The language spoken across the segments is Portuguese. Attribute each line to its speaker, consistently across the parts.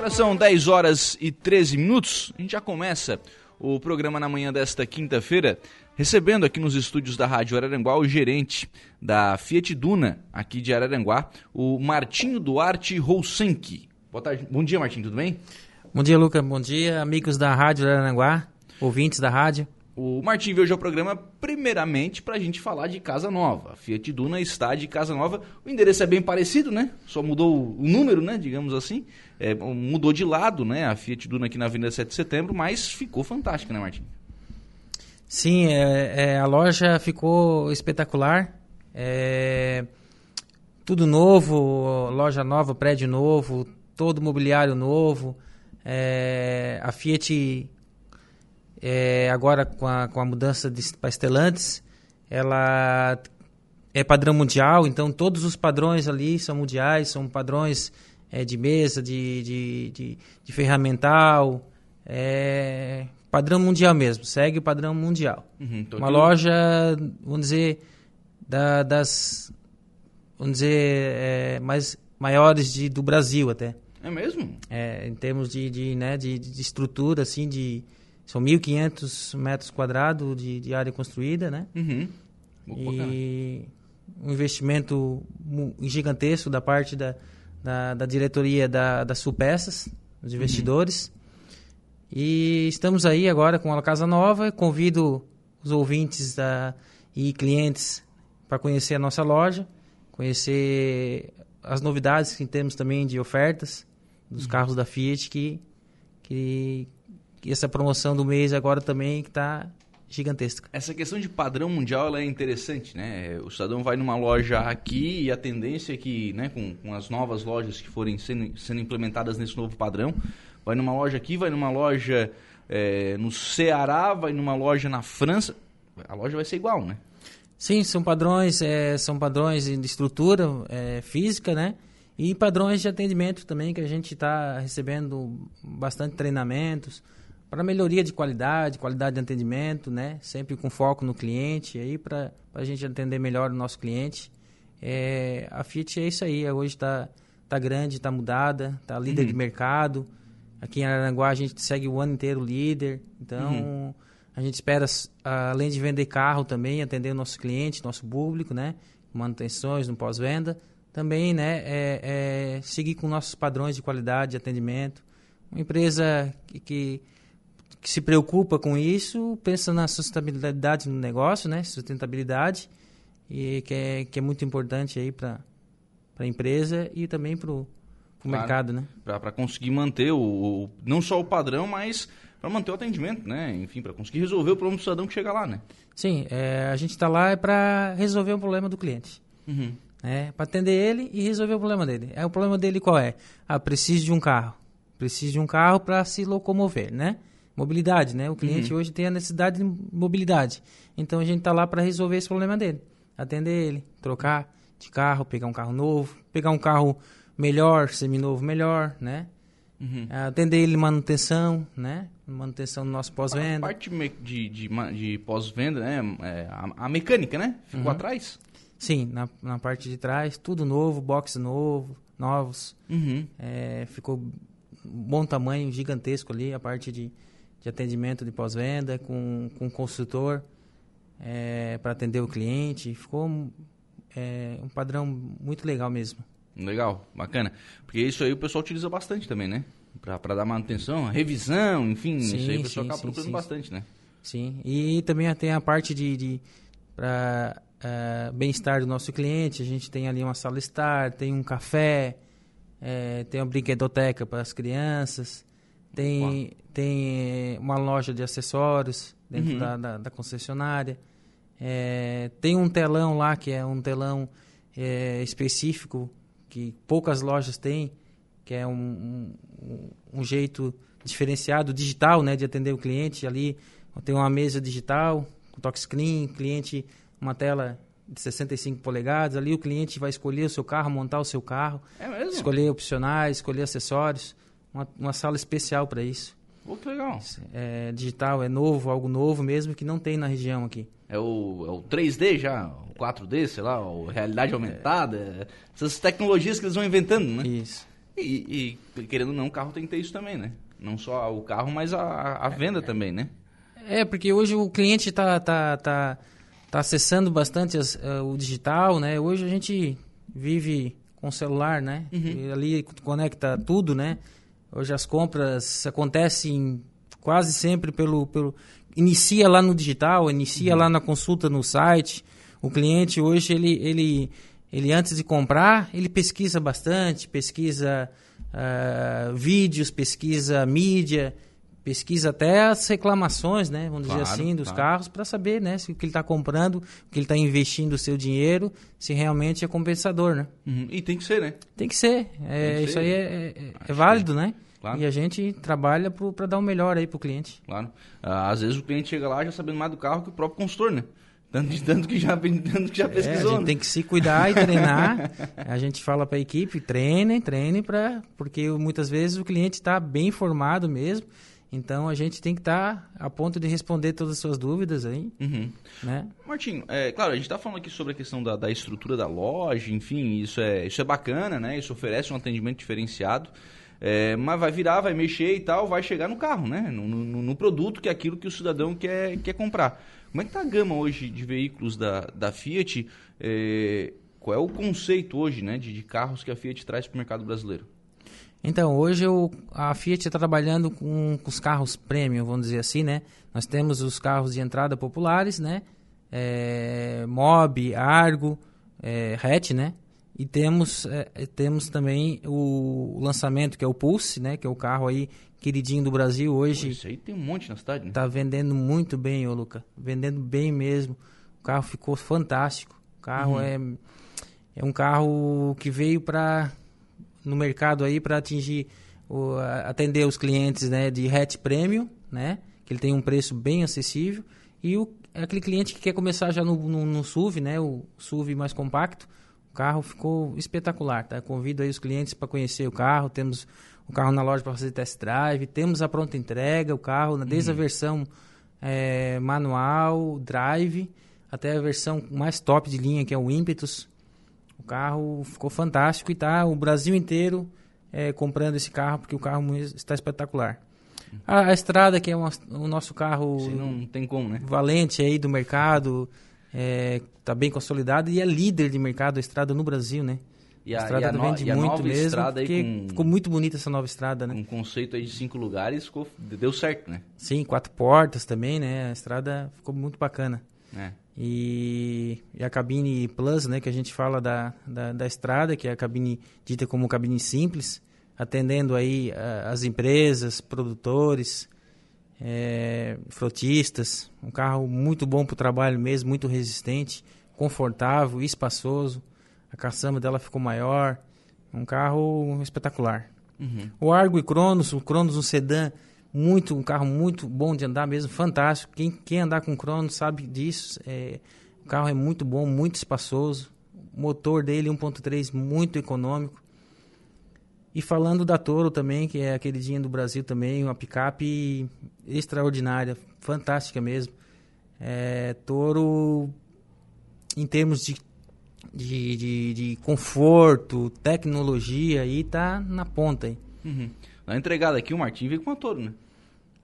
Speaker 1: Agora são 10 horas e 13 minutos. A gente já começa o programa na manhã desta quinta-feira, recebendo aqui nos estúdios da Rádio Araranguá o gerente da Fiat Duna, aqui de Araranguá, o Martinho Duarte Roussenck. Boa tarde. Bom dia, Martinho, tudo bem?
Speaker 2: Bom dia, Luca. Bom dia, amigos da Rádio Araranguá, ouvintes da rádio.
Speaker 1: O Martim veio hoje ao programa primeiramente para a gente falar de Casa Nova. A Fiat Duna está de Casa Nova. O endereço é bem parecido, né? Só mudou o número, né? Digamos assim. É, mudou de lado, né? A Fiat Duna aqui na Avenida 7 de Setembro, mas ficou fantástica, né, Martim?
Speaker 2: Sim, é, é, a loja ficou espetacular. É, tudo novo, loja nova, prédio novo, todo mobiliário novo. É, a Fiat é, agora com a, com a mudança para Estelantes, ela é padrão mundial, então todos os padrões ali são mundiais, são padrões é, de mesa, de, de, de, de ferramental, é, padrão mundial mesmo, segue o padrão mundial. Uhum, Uma loja, vamos dizer, da, das, vamos dizer, é, mais maiores de, do Brasil até.
Speaker 1: É mesmo?
Speaker 2: É, em termos de, de, né, de, de estrutura, assim, de, são 1.500 metros quadrados de, de, área construída, né? Uhum. E um investimento gigantesco da parte da, da, da diretoria da, da Supeças, os investidores. Uhum. E estamos aí agora com a Casa Nova. Convido os ouvintes da, e clientes para conhecer a nossa loja, conhecer as novidades que temos também de ofertas dos uhum. carros da Fiat que que essa promoção do mês agora também que está gigantesca.
Speaker 1: Essa questão de padrão mundial é interessante, né? O cidadão vai numa loja aqui e a tendência é que, né, com, com as novas lojas que forem sendo, sendo implementadas nesse novo padrão, vai numa loja aqui, vai numa loja é, no Ceará, vai numa loja na França, a loja vai ser igual, né?
Speaker 2: Sim, são padrões, é, são padrões de estrutura é, física, né? E padrões de atendimento também que a gente está recebendo bastante treinamentos, para melhoria de qualidade, qualidade de atendimento, né? Sempre com foco no cliente, aí para a gente atender melhor o nosso cliente. É, a Fiat é isso aí, hoje está tá grande, está mudada, está líder uhum. de mercado. Aqui em Araranguá a gente segue o ano inteiro líder, então uhum. a gente espera, além de vender carro também, atender o nosso cliente, nosso público, né? Manutenções no pós-venda, também, né? É, é, seguir com nossos padrões de qualidade de atendimento. Uma empresa que, que que se preocupa com isso, pensa na sustentabilidade no negócio, né? Sustentabilidade, e que é, que é muito importante aí para a empresa e também para o claro, mercado, né?
Speaker 1: Para conseguir manter o, o, não só o padrão, mas para manter o atendimento, né? Enfim, para conseguir resolver o problema do cidadão que chega lá, né?
Speaker 2: Sim, é, a gente está lá é para resolver o problema do cliente. Uhum. É, para atender ele e resolver o problema dele. É o problema dele qual é? Ah, preciso de um carro. Preciso de um carro para se locomover, né? Mobilidade, né? O cliente uhum. hoje tem a necessidade de mobilidade. Então a gente está lá para resolver esse problema dele, atender ele, trocar de carro, pegar um carro novo, pegar um carro melhor, seminovo melhor, né? Uhum. Atender ele manutenção, né? Manutenção do nosso pós-venda.
Speaker 1: A parte de, de, de pós-venda, né? É, a, a, mecânica, né? Ficou uhum. atrás?
Speaker 2: Sim, na, na parte de trás, tudo novo, box novo, novos. Uhum. É, ficou um bom tamanho, gigantesco ali, a parte de, de atendimento de pós-venda, com, com consultor é, para atender o cliente. Ficou é, um padrão muito legal mesmo.
Speaker 1: Legal, bacana. Porque isso aí o pessoal utiliza bastante também, né? Para dar manutenção, revisão, enfim, sim, isso aí o pessoal sim, acaba procurando sim, bastante, né?
Speaker 2: Sim, e também tem a parte de, de para uh, é, bem-estar do nosso cliente, a gente tem ali uma sala estar, tem um café, é, tem uma brinquedoteca para as crianças, tem, tem uma loja de acessórios dentro uhum. da, da, da, concessionária. É, tem um telão lá que é um telão é, específico que poucas lojas têm, que é um, um, um, jeito diferenciado, digital, né, de atender o cliente. Ali tem uma mesa digital, com touchscreen, cliente, uma tela de 65 polegadas. Ali o cliente vai escolher o seu carro, montar o seu carro, é escolher opcionais, escolher acessórios uma, uma sala especial para isso.
Speaker 1: Pô, que legal.
Speaker 2: É digital, é novo, algo novo mesmo que não tem na região aqui.
Speaker 1: É o, é o 3D já, o 4D, sei lá, o realidade aumentada, é. essas tecnologias que eles vão inventando, né?
Speaker 2: Isso.
Speaker 1: E, e, querendo ou não, o carro tem que ter isso também, né? Não só o carro, mas a, a venda também, né?
Speaker 2: É, porque hoje o cliente está tá, tá, tá acessando bastante as, uh, o digital, né? Hoje a gente vive com o celular, né? Uhum. ali conecta tudo, né? Hoje as compras acontecem quase sempre pelo, pelo inicia lá no digital, inicia uhum. lá na consulta no site. O cliente hoje ele ele ele antes de comprar ele pesquisa bastante, pesquisa uh, vídeos, pesquisa mídia, pesquisa até as reclamações, né, vamos claro, dizer assim, dos claro. carros para saber, né, se o que ele está comprando, o que ele está investindo o seu dinheiro, se realmente é compensador, né?
Speaker 1: Uhum. E tem que ser, né?
Speaker 2: Tem que ser. É, tem que isso ser. aí é, é, é válido, né? Claro. E a gente trabalha para dar o melhor aí para o cliente.
Speaker 1: Claro. Ah, às vezes o cliente chega lá já sabendo mais do carro que o próprio consultor, né? Tanto, tanto, que já, tanto que já pesquisou. É, a
Speaker 2: gente né? tem que se cuidar e treinar. a gente fala para a equipe, treinem, treinem, pra, porque muitas vezes o cliente está bem informado mesmo. Então a gente tem que estar tá a ponto de responder todas as suas dúvidas aí. Uhum. Né?
Speaker 1: Martinho, é, claro, a gente está falando aqui sobre a questão da, da, estrutura da loja, enfim, isso é, isso é bacana, né? Isso oferece um atendimento diferenciado. É, mas vai virar, vai mexer e tal, vai chegar no carro, né? No, no, no, produto que é aquilo que o cidadão quer, quer comprar. Como é que tá a gama hoje de veículos da, da Fiat? É, qual é o conceito hoje né, de, de carros que a Fiat traz para o mercado brasileiro?
Speaker 2: Então, hoje eu, a Fiat está trabalhando com, com, os carros premium, vamos dizer assim, né? Nós temos os carros de entrada populares, né? É, Mob, Argo, é, Hatch, né? E temos, é, temos também o lançamento, que é o Pulse, né? Que é o carro aí queridinho do Brasil hoje. Pô,
Speaker 1: isso aí tem um monte na cidade, né?
Speaker 2: Tá vendendo muito bem, ô Luca. Vendendo bem mesmo. O carro ficou fantástico. O carro uhum. é, é um carro que veio para no mercado aí para atingir o, atender os clientes né, de hatch premium, né? Que ele tem um preço bem acessível. E o, aquele cliente que quer começar já no, no, no SUV, né? O SUV mais compacto o carro ficou espetacular, tá? Convido aí os clientes para conhecer o carro. Temos o carro na loja para fazer test drive, temos a pronta entrega, o carro desde uhum. a versão é, manual, drive, até a versão mais top de linha que é o Impetus. O carro ficou fantástico e tá o Brasil inteiro é, comprando esse carro porque o carro está espetacular. A, a estrada que é uma, o nosso carro
Speaker 1: Sim, não tem como, né?
Speaker 2: valente aí do mercado está é, tá bem consolidado e é líder de mercado a estrada no Brasil, né?
Speaker 1: E a, a estrada e a vende no, muito mesmo,
Speaker 2: estrada porque com, ficou muito bonita essa nova estrada, né?
Speaker 1: Um conceito aí de cinco lugares ficou, deu certo, né?
Speaker 2: Sim, quatro portas também, né? A estrada ficou muito bacana. É. E, e, a cabine Plus, né? Que a gente fala da, da, da, estrada, que é a cabine dita como cabine simples, atendendo aí a, as empresas, produtores, é, frotistas, um carro muito bom para o trabalho mesmo, muito resistente, confortável, espaçoso. A caçamba dela ficou maior, um carro espetacular. Uhum. O Argo e Cronos, o Cronos um sedã, muito um carro muito bom de andar mesmo, fantástico. Quem, quem andar com Cronos sabe disso. É, o carro é muito bom, muito espaçoso. O motor dele 1.3 muito econômico. E falando da Toro também, que é a queridinha do Brasil também, uma picape extraordinária, fantástica mesmo. É, Toro, em termos de, de, de, de, conforto, tecnologia, aí tá na ponta aí.
Speaker 1: Uhum. Na entregada aqui, o Martim veio com uma Toro, né?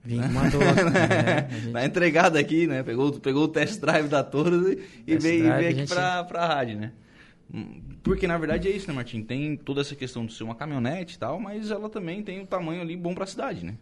Speaker 2: Vim com uma Toro.
Speaker 1: é, gente... Na entregada aqui, né? Pegou, pegou o test drive da Toro e veio, drive, veio aqui gente... pra, pra rádio, né? Porque na verdade é isso, né, Martim? Tem toda essa questão de ser uma caminhonete e tal, mas ela também tem um tamanho ali bom para a cidade, né?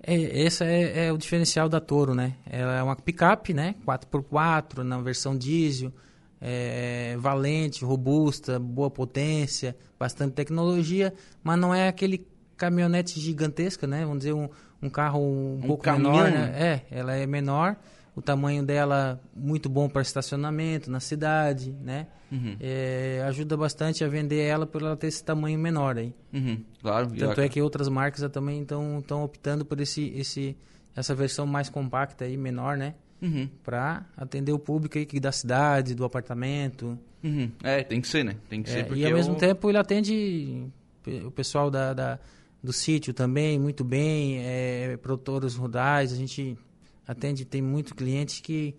Speaker 2: É, esse é, é, o diferencial da Toro, né? Ela é uma picape, né? 4x4 na versão diesel, é, valente, robusta, boa potência, bastante tecnologia, mas não é aquele caminhonete gigantesca, né? Vamos dizer um, um carro um, um pouco caminhão. menor, né? É, ela é menor, o tamanho dela muito bom para estacionamento na cidade, né? Uhum. É, ajuda bastante a vender ela por ela ter esse tamanho menor aí.
Speaker 1: Uhum. Claro.
Speaker 2: Tanto é que outras marcas também estão optando por esse, esse, essa versão mais compacta aí, menor, né? Uhum. Para atender o público aí da cidade, do apartamento.
Speaker 1: Uhum. É, tem que ser, né? Tem que é, ser porque
Speaker 2: e ao mesmo tempo ele atende o pessoal da, da do sítio também muito bem, é, produtores rurais, a gente atende, tem muito cliente que,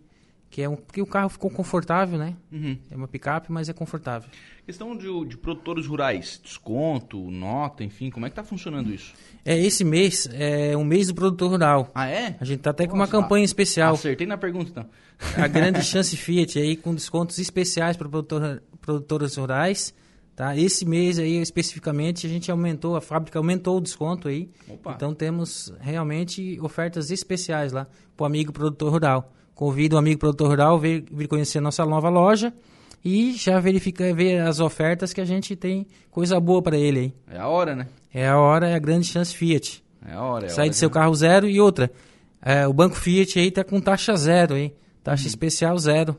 Speaker 2: que é um, porque o carro ficou confortável, né?
Speaker 1: Uhum.
Speaker 2: É uma picape, mas é confortável.
Speaker 1: Questão de, de produtores rurais, desconto, nota, enfim, como é que está funcionando isso?
Speaker 2: É, esse mês é um mês do produtor rural.
Speaker 1: Ah, é?
Speaker 2: A gente tá até com uma
Speaker 1: Nossa,
Speaker 2: campanha especial.
Speaker 1: Acertei na pergunta, então.
Speaker 2: A grande chance Fiat aí com descontos especiais para produtor, produtores rurais. Tá? Esse mês aí especificamente a gente aumentou, a fábrica aumentou o desconto aí.
Speaker 1: Opa.
Speaker 2: Então temos realmente ofertas especiais lá para o amigo produtor rural. Convido o amigo produtor rural a vir, vir conhecer a nossa nova loja e já verificar ver as ofertas que a gente tem coisa boa para ele aí.
Speaker 1: É a hora, né?
Speaker 2: É a hora, é a grande chance Fiat.
Speaker 1: É a hora. É a
Speaker 2: Sai
Speaker 1: hora
Speaker 2: de seu carro zero e outra. é, o Banco Fiat aí tá com taxa zero, hein? Taxa especial zero.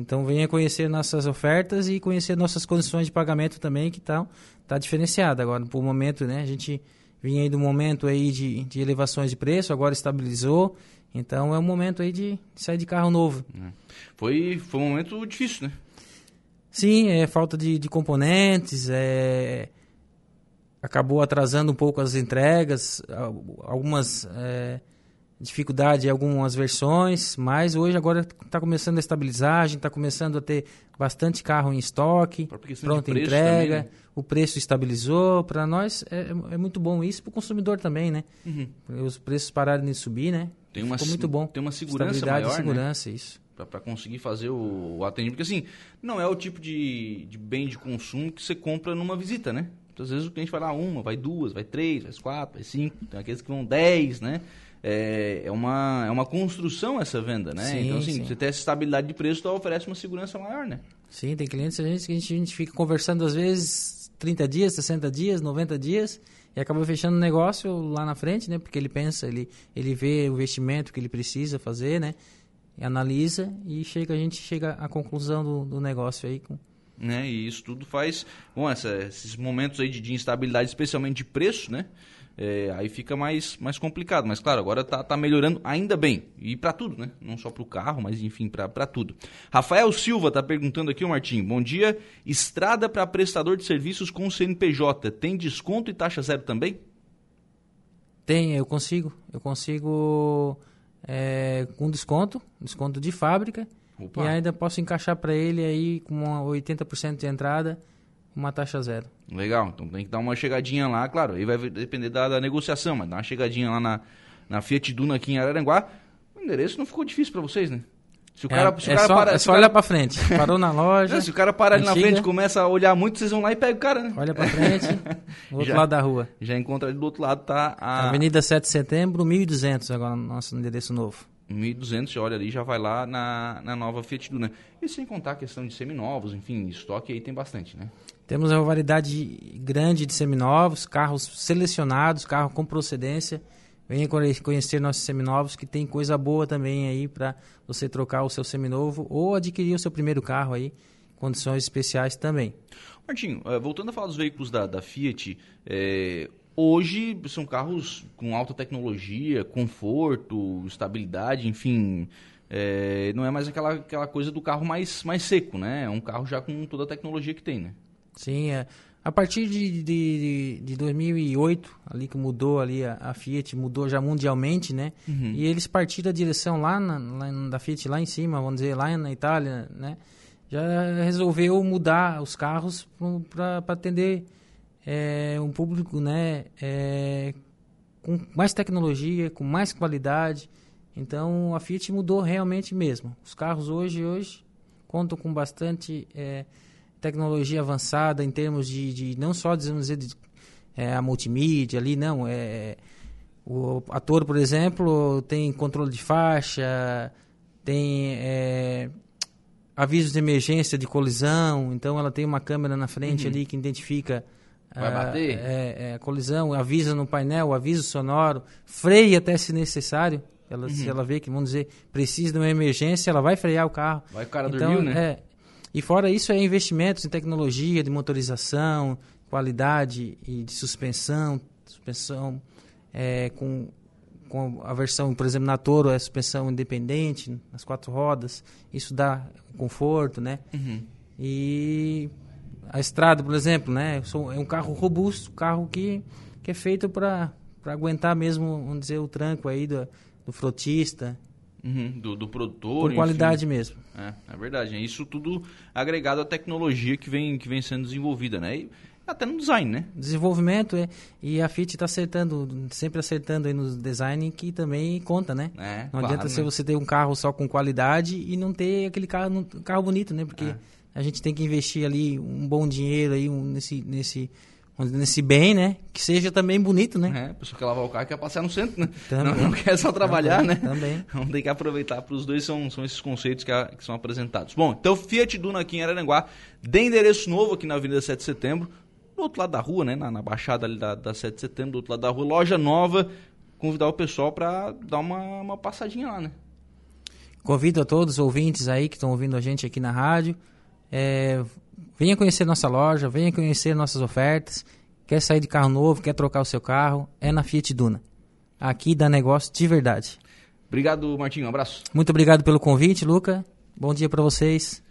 Speaker 2: Então venha conhecer nossas ofertas e conhecer nossas condições de pagamento também, que tá, tá diferenciada. Agora, por momento, né? A gente vinha aí do momento aí de, de elevações de preço, agora estabilizou. Então é um momento aí de, sair de carro novo.
Speaker 1: Foi, foi um momento difícil, né?
Speaker 2: Sim, é falta de, de componentes, é, acabou atrasando um pouco as entregas, al- algumas é, dificuldade em algumas versões, mas hoje agora está começando a estabilizar, a gente está começando a ter bastante carro em estoque, pronta entrega,
Speaker 1: também, né?
Speaker 2: o preço estabilizou, para nós é, é muito bom isso, para o consumidor também, né? Os preços pararam de subir, né?
Speaker 1: Tem uma,
Speaker 2: Ficou muito bom.
Speaker 1: Tem uma segurança
Speaker 2: Estabilidade
Speaker 1: maior,
Speaker 2: e segurança, isso.
Speaker 1: né? Para conseguir fazer o, o atendimento. Porque assim, não é o tipo de, de bem de consumo que você compra numa visita, né? Muitas vezes o cliente vai lá uma, vai duas, vai três, vai quatro, vai cinco. Tem aqueles que vão dez, né? É, é, uma, é uma construção essa venda, né?
Speaker 2: Sim,
Speaker 1: então assim,
Speaker 2: sim.
Speaker 1: você ter essa estabilidade de preço, então oferece uma segurança maior, né?
Speaker 2: Sim, tem clientes a gente, que a gente, a gente fica conversando às vezes 30 dias, 60 dias, 90 dias e acaba fechando o negócio lá na frente, né? Porque ele pensa, ele, ele vê o investimento que ele precisa fazer, né? E analisa e chega, a gente chega à conclusão do, do negócio aí. Com...
Speaker 1: né? E isso tudo faz, bom, essa- esses momentos aí de, de instabilidade, especialmente de preço, né? É, aí fica mais, mais complicado. Mas claro, agora tá, tá melhorando ainda bem. E para tudo, né? Não só para o carro, mas enfim, para tudo. Rafael Silva tá perguntando aqui, o Martim. Bom dia. Estrada para prestador de serviços com CNPJ. Tem desconto e taxa zero também?
Speaker 2: Tem, eu consigo, eu consigo é, com desconto, desconto de fábrica
Speaker 1: Opa.
Speaker 2: e ainda posso encaixar para ele aí com uma 80% de entrada, uma taxa zero.
Speaker 1: Legal, então tem que dar uma chegadinha lá, claro, aí vai depender da, da negociação, mas dá uma chegadinha lá na, na Fiat Duna aqui em Araranguá. O endereço não ficou difícil para vocês, né? Se o
Speaker 2: É,
Speaker 1: cara, se o
Speaker 2: é
Speaker 1: cara
Speaker 2: só,
Speaker 1: para,
Speaker 2: é só
Speaker 1: cara-
Speaker 2: olhar para frente. Parou na loja,
Speaker 1: Não, se o cara parar ali na frente e começa a olhar muito, vocês vão lá e pegam o cara, né?
Speaker 2: olha para frente, do outro
Speaker 1: Já.
Speaker 2: lado da rua.
Speaker 1: Já encontra ali do outro lado, tá a
Speaker 2: Avenida 7 de Setembro, 1200 agora no nosso endereço novo.
Speaker 1: 1200, você olha ali já vai lá na, na nova Fiat Duna. E sem contar a questão de seminovos, enfim, estoque aí tem bastante, né?
Speaker 2: Temos uma variedade grande de seminovos, carros selecionados, carro com procedência. Venha conhe- conhecer nossos seminovos, que tem coisa boa também aí para você trocar o seu seminovo ou adquirir o seu primeiro carro aí, condições especiais também.
Speaker 1: Martinho, eh, voltando a falar dos veículos da, da Fiat, eh, hoje são carros com alta tecnologia, conforto, estabilidade, enfim. eh, não é mais aquela, aquela coisa do carro mais, mais seco, né? É um carro já com toda a tecnologia que tem, né?
Speaker 2: Sim, é. A partir de, de, de 2008, ali que mudou ali a, a Fiat, mudou já mundialmente, né? E eles partiram a direção lá, na, lá da Fiat lá em cima, vamos dizer, lá na Itália, né? Já resolveu mudar os carros para atender é, um público, né? é, com mais tecnologia, com mais qualidade. Então a Fiat mudou realmente mesmo. Os carros hoje, hoje contam com bastante é, tecnologia avançada em termos de, de não só dizer, de, é, a multimídia ali, não. É, o ator, por exemplo, tem controle de faixa, tem é, avisos de emergência de colisão, então ela tem uma câmera na frente ali que identifica
Speaker 1: Vai
Speaker 2: ah,
Speaker 1: bater?
Speaker 2: é, é, colisão, avisa no painel, aviso sonoro, freia até se necessário. Ela, Se ela vê que, vamos dizer, precisa de uma emergência, ela vai frear o carro.
Speaker 1: Vai o cara
Speaker 2: então,
Speaker 1: dormiu, né?
Speaker 2: É, e fora isso, é investimentos em tecnologia, de motorização, qualidade e de suspensão, suspensão é, com, com a versão, por exemplo, na Toro, é suspensão independente, nas quatro rodas, isso dá conforto, né?
Speaker 1: Uhum.
Speaker 2: E a estrada, por exemplo, né? É um carro robusto, carro que, que é feito para aguentar mesmo, vamos dizer, o tranco aí do, do frotista.
Speaker 1: Uhum, do, do produtor.
Speaker 2: Por
Speaker 1: enfim.
Speaker 2: qualidade mesmo.
Speaker 1: É, é verdade. É isso tudo agregado à tecnologia que vem, que vem sendo desenvolvida, né? E até no design, né?
Speaker 2: Desenvolvimento é, e a Fit está acertando, sempre acertando aí no design que também conta, né?
Speaker 1: É,
Speaker 2: não
Speaker 1: claro,
Speaker 2: adianta
Speaker 1: né?
Speaker 2: ser você ter um carro só com qualidade e não ter aquele carro, um carro bonito, né? Porque
Speaker 1: É.
Speaker 2: a gente tem que investir ali um bom dinheiro aí um, nesse, nesse, nesse bem, né? Que seja também bonito, né?
Speaker 1: É, a pessoa quer lavar o carro quer passear no centro, né? Não, não quer só trabalhar,
Speaker 2: Também,
Speaker 1: né?
Speaker 2: também.
Speaker 1: Então tem que aproveitar para os dois, são, são esses conceitos que, a- que são apresentados. Bom, então Fiat Duna aqui em Araranguá, de endereço novo aqui na Avenida 7 de Setembro, do outro lado da rua, né? Na, na baixada ali da, da 7 de Setembro, do outro lado da rua, loja nova. Convidar o pessoal para dar uma, uma passadinha lá, né?
Speaker 2: Convido a todos os ouvintes aí que estão ouvindo a gente aqui na rádio. É, venha conhecer nossa loja, venha conhecer nossas ofertas. Quer sair de carro novo, quer trocar o seu carro, é na Fiat Duna. Aqui dá negócio de verdade.
Speaker 1: Obrigado, Martinho. Um abraço.
Speaker 2: Muito obrigado pelo convite, Luca. Bom dia para vocês.